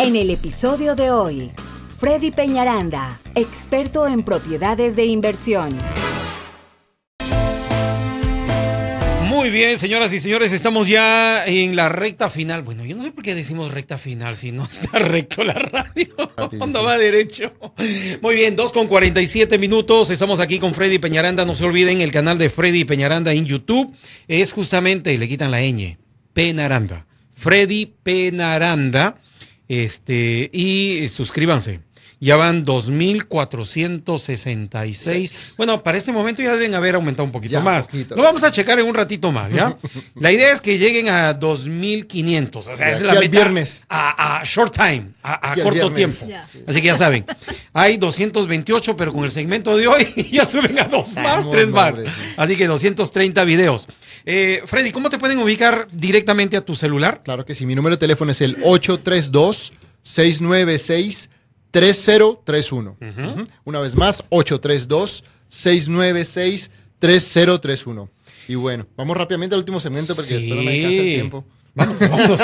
En el episodio de hoy, Freddy Peñaranda, experto en propiedades de inversión. Muy bien, señoras y señores, estamos ya en la recta final. Bueno, yo no sé por qué decimos recta final si no está recto la radio. ¿Dónde va derecho? Muy bien, 2 con 47 minutos. Estamos aquí con Freddy Peñaranda. No se olviden, el canal de Freddy Peñaranda en YouTube es justamente, le quitan la ñ, Penaranda. Freddy Penaranda. Este, y suscríbanse. Ya van 2.466. Bueno, para este momento ya deben haber aumentado un poquito Ya, más. poquito. Lo vamos a checar en un ratito más, ¿ya? La idea es que lleguen a 2.500. O sea, esa es la meta viernes. A, a short time, a, corto viernes. tiempo. Ya. Así que ya saben. Hay 228, pero con el segmento de hoy ya suben a dos más, tres más. sí. Así que 230 videos. Eh, Freddy, ¿cómo te pueden ubicar directamente a tu celular? Claro que sí. Mi número de teléfono es el 832-696-3031. Ujú. Una vez más, 832-696-3031. Y bueno, vamos rápidamente al último segmento porque Sí. después no me alcanza el tiempo. Vamos, vamos.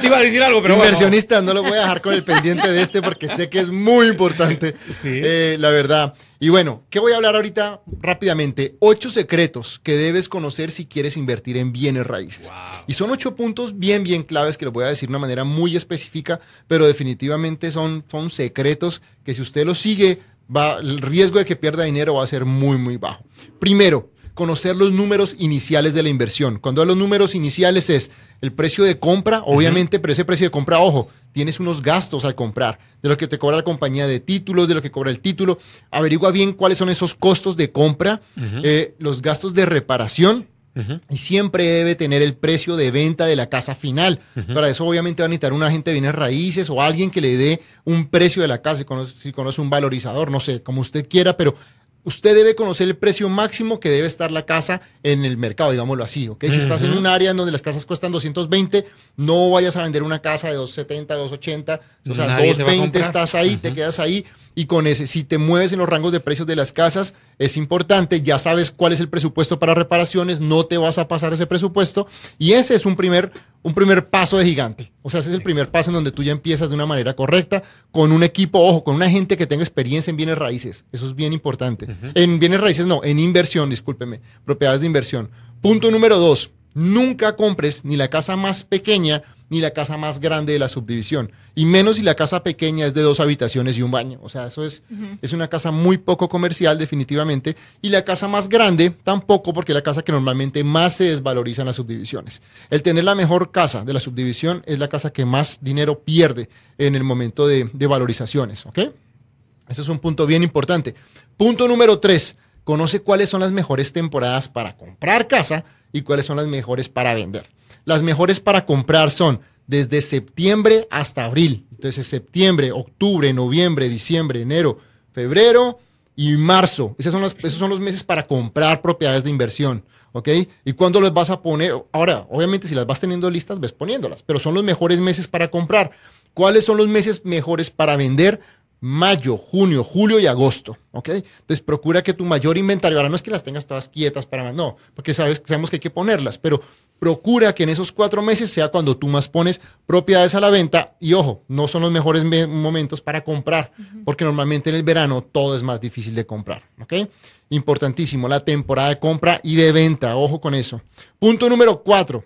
te iba a decir algo, pero bueno. Inversionista, no lo voy a dejar con el pendiente de este porque sé que es muy importante, Sí. eh, la verdad. Y bueno, ¿qué voy a hablar ahorita rápidamente? Ocho secretos que debes conocer si quieres invertir en bienes raíces. Y son ocho puntos bien, bien claves que los voy a decir de una manera muy específica, pero definitivamente son, son secretos que si usted los sigue, va, el riesgo de que pierda dinero va a ser muy, muy bajo. Primero, conocer los números iniciales de la inversión. Cuando hablo de los números iniciales es el precio de compra, obviamente, pero ese precio de compra, ojo, tienes unos gastos al comprar, de lo que te cobra la compañía de títulos, de lo que cobra el título. Averigua bien cuáles son esos costos de compra, eh, los gastos de reparación, y siempre debe tener el precio de venta de la casa final. Para eso obviamente va a necesitar un agente de bienes raíces o alguien que le dé un precio de la casa, si conoce, si conoce un valorizador, no sé, como usted quiera, pero usted debe conocer el precio máximo que debe estar la casa en el mercado, digámoslo así, ¿ok? Si estás en un área en donde las casas cuestan 220, no vayas a vender una casa de 270, 280, o sea, Nadie te va a 220 comprar. estás ahí, te quedas ahí y con ese, si te mueves en los rangos de precios de las casas, es importante, ya sabes cuál es el presupuesto para reparaciones, no te vas a pasar ese presupuesto y ese es un primer, un primer paso de gigante. O sea, ese es el primer paso en donde tú ya empiezas de una manera correcta, con un equipo, ojo, con una gente que tenga experiencia en bienes raíces. Eso es bien importante. En bienes raíces no, en inversión, discúlpeme, propiedades de inversión. Punto número dos, nunca compres ni la casa más pequeña ni la casa más grande de la subdivisión. Y menos si la casa pequeña es de dos habitaciones y un baño. O sea, eso es, es una casa muy poco comercial, definitivamente. Y la casa más grande tampoco, porque es la casa que normalmente más se desvaloriza en las subdivisiones. El tener la mejor casa de la subdivisión es la casa que más dinero pierde en el momento de, de valorizaciones. ¿Ok? Ese es un punto bien importante. Punto número tres. Conoce cuáles son las mejores temporadas para comprar casa y cuáles son las mejores para vender. Las mejores para comprar son desde septiembre hasta abril. Entonces, septiembre, octubre, noviembre, diciembre, enero, febrero y marzo. Esos son los, meses para comprar propiedades de inversión. ¿Ok? ¿Y cuándo los vas a poner? Ahora, obviamente, si las vas teniendo listas, ves poniéndolas, pero son los mejores meses para comprar. ¿Cuáles son los meses mejores para vender? Mayo, junio, julio y agosto, ¿ok? Entonces procura que tu mayor inventario, ahora no es que las tengas todas quietas para, no, porque sabes, sabemos que hay que ponerlas, pero procura que en esos cuatro meses sea cuando tú más pones propiedades a la venta y ojo, no son los mejores me- momentos para comprar, porque normalmente en el verano todo es más difícil de comprar, ¿ok? Importantísimo, la temporada de compra y de venta, ojo con eso. Punto número cuatro,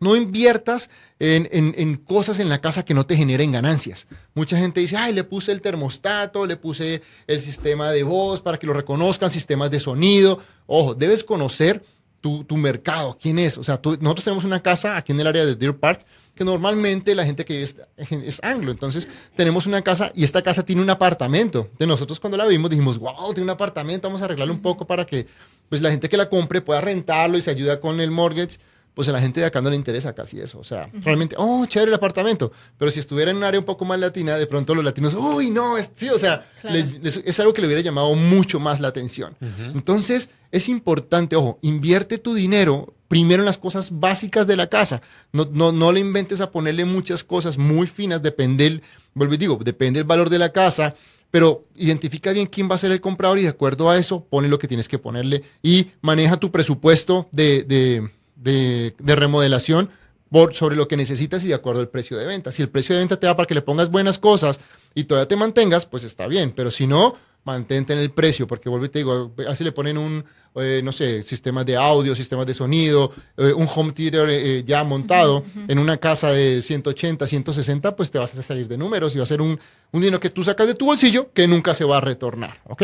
no inviertas en, en- en cosas en la casa que no te generen ganancias. Mucha gente dice, ay, le puse el termostato, le puse el sistema de voz para que lo reconozcan, sistemas de sonido. Ojo, debes conocer tu, tu mercado, quién es. O sea, nosotros tenemos una casa aquí en el área de Deer Park que normalmente la gente que vive es, es anglo. Entonces, tenemos una casa y esta casa tiene un apartamento. De nosotros cuando la vimos dijimos, wow, tiene un apartamento, vamos a arreglarlo un poco para que pues, la gente que la compre pueda rentarlo y se ayuda con el mortgage pues a la gente de acá no le interesa casi eso. O sea, realmente, oh, chévere el apartamento. Pero si estuviera en un área un poco más latina, de pronto los latinos, uy, no, es, sí, o sea, Claro. les- les- es algo que le hubiera llamado mucho más la atención. Entonces, es importante, ojo, invierte tu dinero primero en las cosas básicas de la casa. No, no, no le inventes a ponerle muchas cosas muy finas, depende, el, vuelvo y digo, depende el valor de la casa, pero identifica bien quién va a ser el comprador y de acuerdo a eso, ponle lo que tienes que ponerle y maneja tu presupuesto de, de- de- de remodelación por, sobre lo que necesitas y de acuerdo al precio de venta. Si el precio de venta te da para que le pongas buenas cosas y todavía te mantengas, pues está bien, pero si no, mantente en el precio, porque vuelvo y te digo, así le ponen un, eh, no sé, sistemas de audio, sistemas de sonido, eh, un home theater eh, ya montado en una casa de 180, 160, pues te vas a salir de números y va a ser un, un dinero que tú sacas de tu bolsillo que nunca se va a retornar, ¿ok?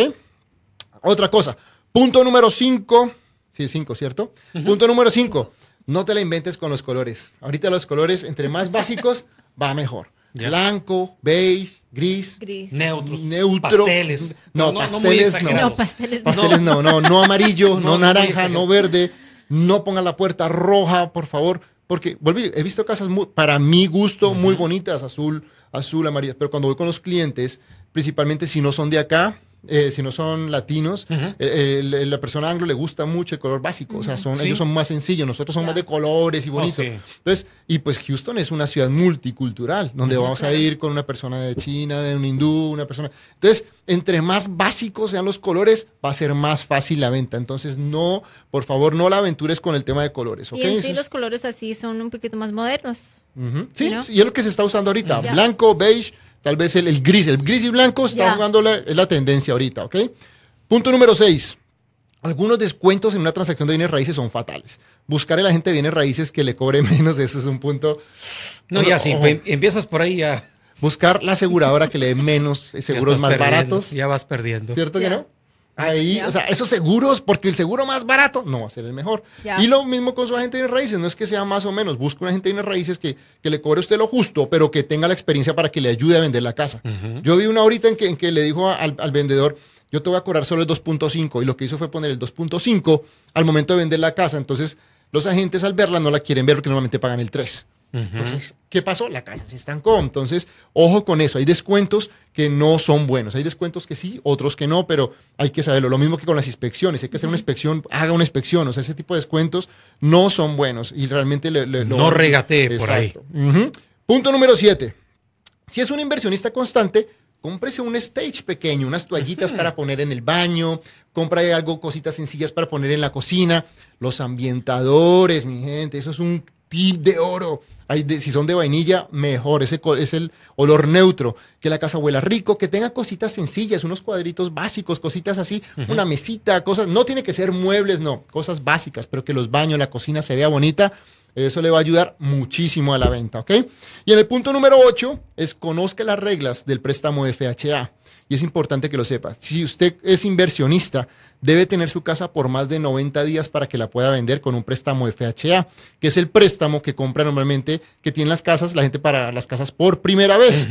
Otra cosa, punto número 5, sí, 5, ¿cierto? Punto número 5, no te la inventes con los colores. Ahorita los colores, entre más básicos, va mejor. Blanco, beige, gris, neutros, neutro, pasteles. No, pasteles no. No, pasteles Pasteles no, no, no amarillo, no, No, no naranja, no verde. No pongan la puerta roja, por favor, porque volví, he visto casas muy- para mi gusto muy bonitas, azul, azul, amarillo, pero cuando voy con los clientes, principalmente si no son de acá, eh, si no son latinos, eh, el- el- la persona anglo le gusta mucho el color básico, o sea, son, Sí. ellos son más sencillos, nosotros somos más de colores y Oh, bonitos. sí. Entonces, y pues Houston es una ciudad multicultural, donde vamos a ir con una persona de China, de un hindú, una persona. Entonces, entre más básicos sean los colores, va a ser más fácil la venta. Entonces, no, por favor, no la aventures con el tema de colores. Y en sí los colores así son un poquito más modernos. Sí, ¿no? sí, y es lo que se está usando ahorita. Ya. Blanco, beige, tal vez el, el gris. El gris y blanco está Ya. jugando la, es la tendencia ahorita, ¿ok? Punto número 6. Algunos descuentos en una transacción de bienes raíces son fatales. Buscar a la gente de bienes raíces que le cobre menos, eso es un punto. No, ya sí, Ojo. pues, empiezas por ahí ya. Buscar la aseguradora que le dé menos eh, seguros más baratos. Ya vas perdiendo. ¿Cierto que no? Ahí, o sea, esos seguros, porque el seguro más barato no va a ser el mejor. Y lo mismo con su agente de raíces, no es que sea más o menos, busca un agente de raíces que, que le cobre a usted lo justo, pero que tenga la experiencia para que le ayude a vender la casa. Yo vi una ahorita en que, en que le dijo al, al vendedor, yo te voy a cobrar solo el 2.5, y lo que hizo fue poner el 2.5 al momento de vender la casa, entonces los agentes al verla no la quieren ver porque normalmente pagan el 3. Entonces, ¿qué pasó? La casa se estancó. Entonces, ojo con eso. Hay descuentos que no son buenos. Hay descuentos que sí, otros que no, pero hay que saberlo. Lo mismo que con las inspecciones. Hay que hacer una inspección, haga una inspección. O sea, ese tipo de descuentos no son buenos y realmente le, le- lo- No regatee por. Ujú. Punto número 7. Si es un inversionista constante, cómprese un stage pequeño, unas toallitas para poner en el baño, compra algo, cositas sencillas para poner en la cocina, los ambientadores, mi gente, eso es un tip de oro. Hay de- si son de vainilla, mejor, ese es el olor neutro, que la casa huela rico, que tenga cositas sencillas, unos cuadritos básicos, cositas así, una mesita, cosas, no tiene que ser muebles, no, cosas básicas, pero que los baños, la cocina se vea bonita, eso le va a ayudar muchísimo a la venta, ¿ok? Y en el punto número 8 es conozca las reglas del préstamo FHA. Y es importante que lo sepa. Si usted es inversionista, debe tener su casa por más de 90 días para que la pueda vender con un préstamo FHA, que es el préstamo que compra normalmente, que tienen las casas, la gente para las casas por primera vez.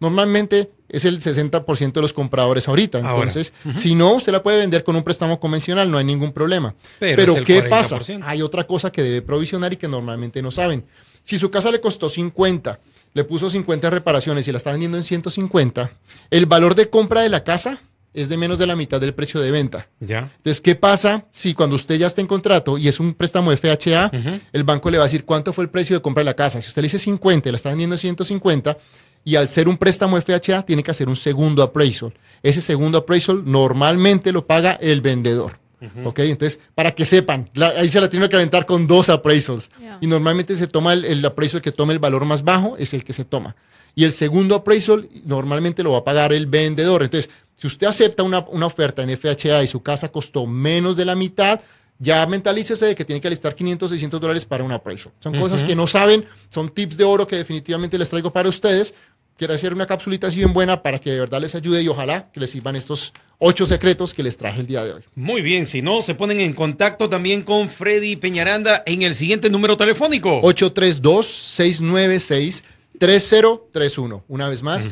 Normalmente es el 60% de los compradores ahorita. Entonces, si no, usted la puede vender con un préstamo convencional, no hay ningún problema. Pero ¿qué 40%. pasa? Hay otra cosa que debe provisionar y que normalmente no saben. Si su casa le costó 50, le puso 50 reparaciones y la está vendiendo en 150, el valor de compra de la casa es de menos de la mitad del precio de venta. Ya. Entonces, ¿qué pasa si cuando usted ya está en contrato y es un préstamo de FHA, el banco le va a decir cuánto fue el precio de compra de la casa? Si usted le dice 50 y la está vendiendo en 150, y al ser un préstamo FHA, tiene que hacer un segundo appraisal. Ese segundo appraisal normalmente lo paga el vendedor. ¿Ok? Entonces, para que sepan, la- ahí se la tiene que aventar con dos appraisals. Y normalmente se toma el, el appraisal que tome el valor más bajo, es el que se toma. Y el segundo appraisal normalmente lo va a pagar el vendedor. Entonces, si usted acepta una, una oferta en FHA y su casa costó menos de la mitad, ya mentalícese de que tiene que alistar 500, 600 dólares para un appraisal. Son cosas que no saben, son tips de oro que definitivamente les traigo para ustedes. Quiero hacer una capsulita así bien buena para que de verdad les ayude y ojalá que les sirvan estos ocho secretos que les traje el día de hoy. Muy bien, si no, se ponen en contacto también con Freddy Peñaranda en el siguiente número telefónico. 832-696-3031. Una vez más,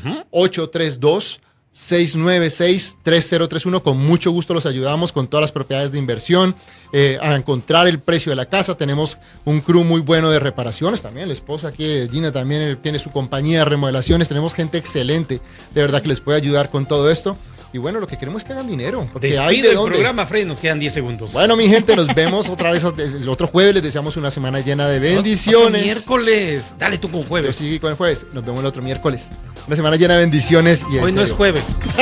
832-696-3031. Con mucho gusto los ayudamos con todas las propiedades de inversión, eh, a encontrar el precio de la casa. Tenemos un crew muy bueno de reparaciones también. El esposo aquí, de Gina, también tiene su compañía de remodelaciones. Tenemos gente excelente, de verdad, que les puede ayudar con todo esto. Y bueno, lo que queremos es que hagan dinero. Porque hay Despide de el dónde. programa, Freddy, nos quedan 10 segundos. Bueno, mi gente, nos vemos otra vez el otro jueves. Les deseamos una semana llena de Otro bendiciones. miércoles. Dale tú con Yo jueves. sí con el jueves. Nos vemos el otro miércoles. Una semana llena de bendiciones. Y Hoy no es jueves.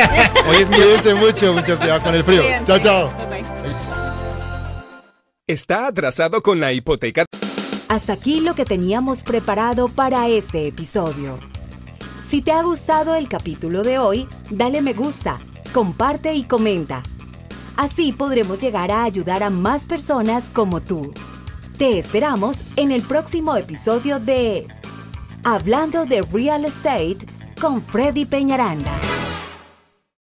Hoy es miércoles. Cuídense mucho, mucho cuidado con el frío. Chao, chao. Bye, bye. ¿Está atrasado con la hipoteca? Hasta aquí lo que teníamos preparado para este episodio. Si te ha gustado el capítulo de hoy, dale me gusta, comparte y comenta. Así podremos llegar a ayudar a más personas como tú. Te esperamos en el próximo episodio de Hablando de Real Estate con Freddy Peñaranda.